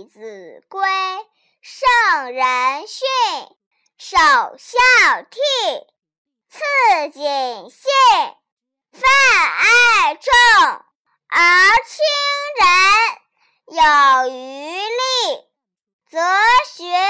《弟子规》圣人训，首孝悌，次谨信，泛爱众，而亲仁，有余力，则学。